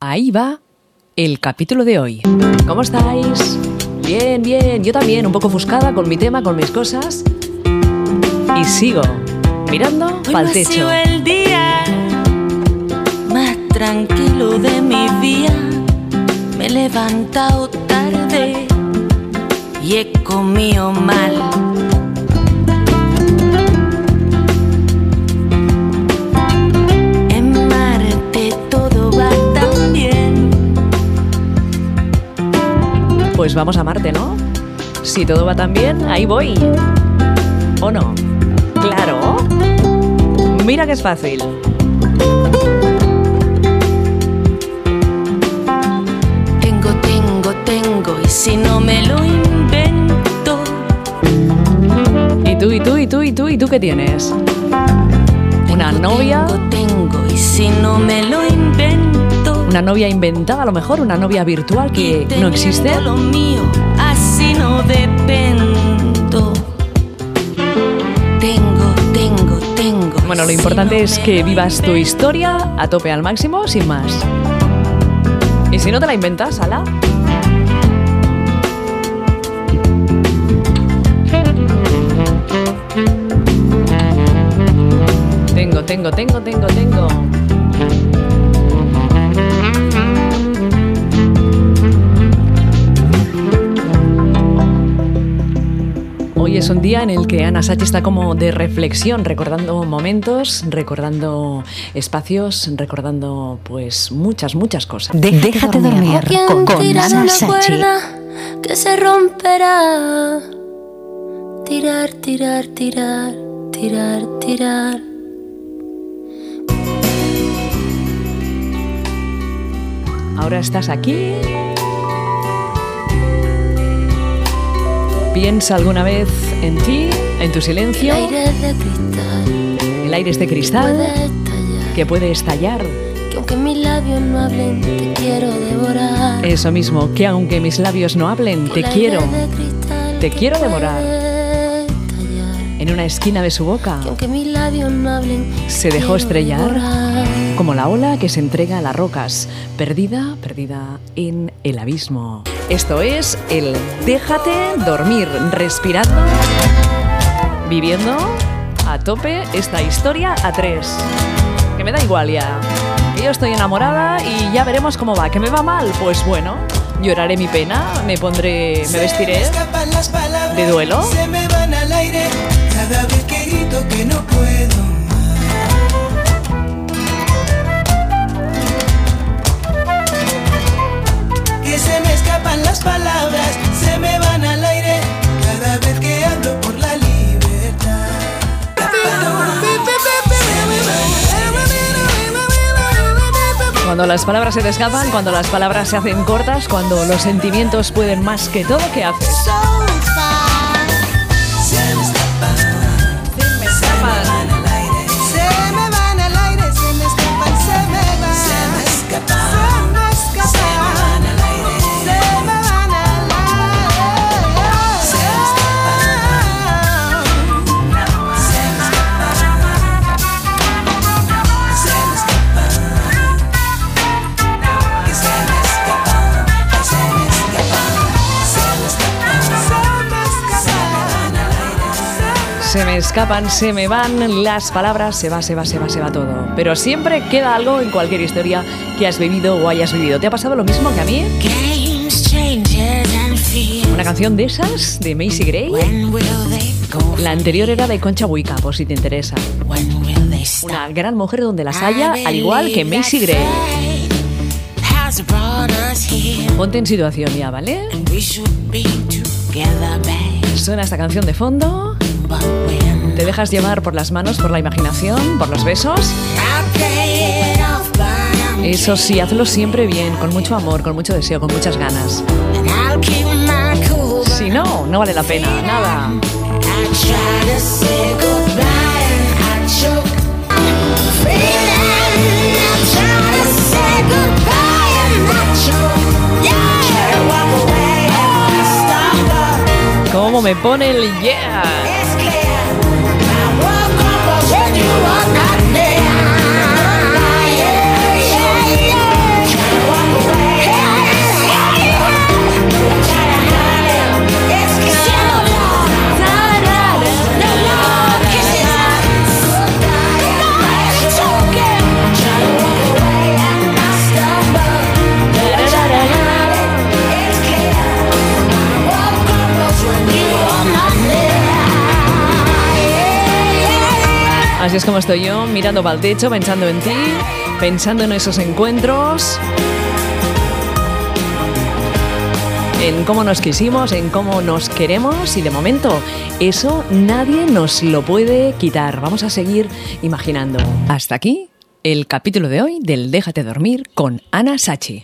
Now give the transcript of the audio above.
Ahí va el capítulo de hoy. ¿Cómo estáis? Bien, bien. Yo también, un poco ofuscada con mi tema, con mis cosas. Y sigo mirando Hoy pa'l no ha techo. sido el día más tranquilo de mi vida. Me he levantado tarde y he comido mal. Pues vamos a Marte, ¿no? Si todo va tan bien, ahí voy. ¿O no? Claro. Mira que es fácil. Tengo, tengo, tengo, y si no me lo invento. ¿Y tú, y tú, y tú, y tú, y tú qué tienes? ¿Una Tengo, novia? Tengo, tengo, y si no me lo invento. ¿Una novia inventada a lo mejor? ¿Una novia virtual que no existe? Teniendo lo mío, así no dependo. Tengo, tengo, tengo. Bueno, lo si importante no es que vivas tu historia a tope al máximo, sin más. Y si no te la inventas, ala. Tengo, tengo, tengo, tengo, tengo. Hoy es un día en el que Ana Sachi está como de reflexión, recordando momentos, recordando espacios, recordando pues muchas, muchas cosas. Déjate dormir ¿Quién con, con tira de Ana una Sachi. cuerda que se romperá? Tirar, tirar, tirar, tirar, tirar. Ahora estás aquí. Piensa alguna vez en ti, en tu El silencio. aire de cristal El aire es de cristal puede estallar. que puede estallar. Que aunque mis labios no hablen, te quiero devorar. Eso mismo, que aunque mis labios no hablen, te El quiero. cristal te quiero devorar. En una esquina de su boca, Se dejó estrellar. como la ola que se entrega a las rocas, perdida, perdida en el abismo. Esto es el déjate dormir, respirando, viviendo a tope esta historia a tres. Que me da igual ya. Yo estoy enamorada y ya veremos cómo va. Que me va mal, pues bueno, lloraré mi pena, me pondré, me vestiré. de duelo. Se me van al aire cada Cuando las palabras se te cuando las palabras se hacen cortas, cuando los sentimientos pueden más que todo, ¿qué haces? Se me escapan, se me van las palabras, se va, se va, se va, se va todo. Pero siempre queda algo en cualquier historia que has vivido o hayas vivido. ¿Te ha pasado lo mismo que a mí? Una canción de esas, de Macy Gray. La anterior era de Concha Buica, por si te interesa. Una gran mujer donde las haya, al igual que Macy Gray. Ponte en situación ya, ¿vale? Suena esta canción de fondo, te dejas llevar por las manos, por la imaginación, por los besos. Eso sí, hazlo siempre bien, con mucho amor, con mucho deseo, con muchas ganas. Si no, no vale la pena, nada. I try to say goodbye Así es como estoy yo, mirando para el techo, pensando en ti, pensando en esos encuentros, en cómo nos quisimos, en cómo nos queremos y de momento eso nadie nos lo puede quitar. Vamos a seguir imaginando. Hasta aquí el capítulo de hoy del Déjate dormir con Ana Sachi.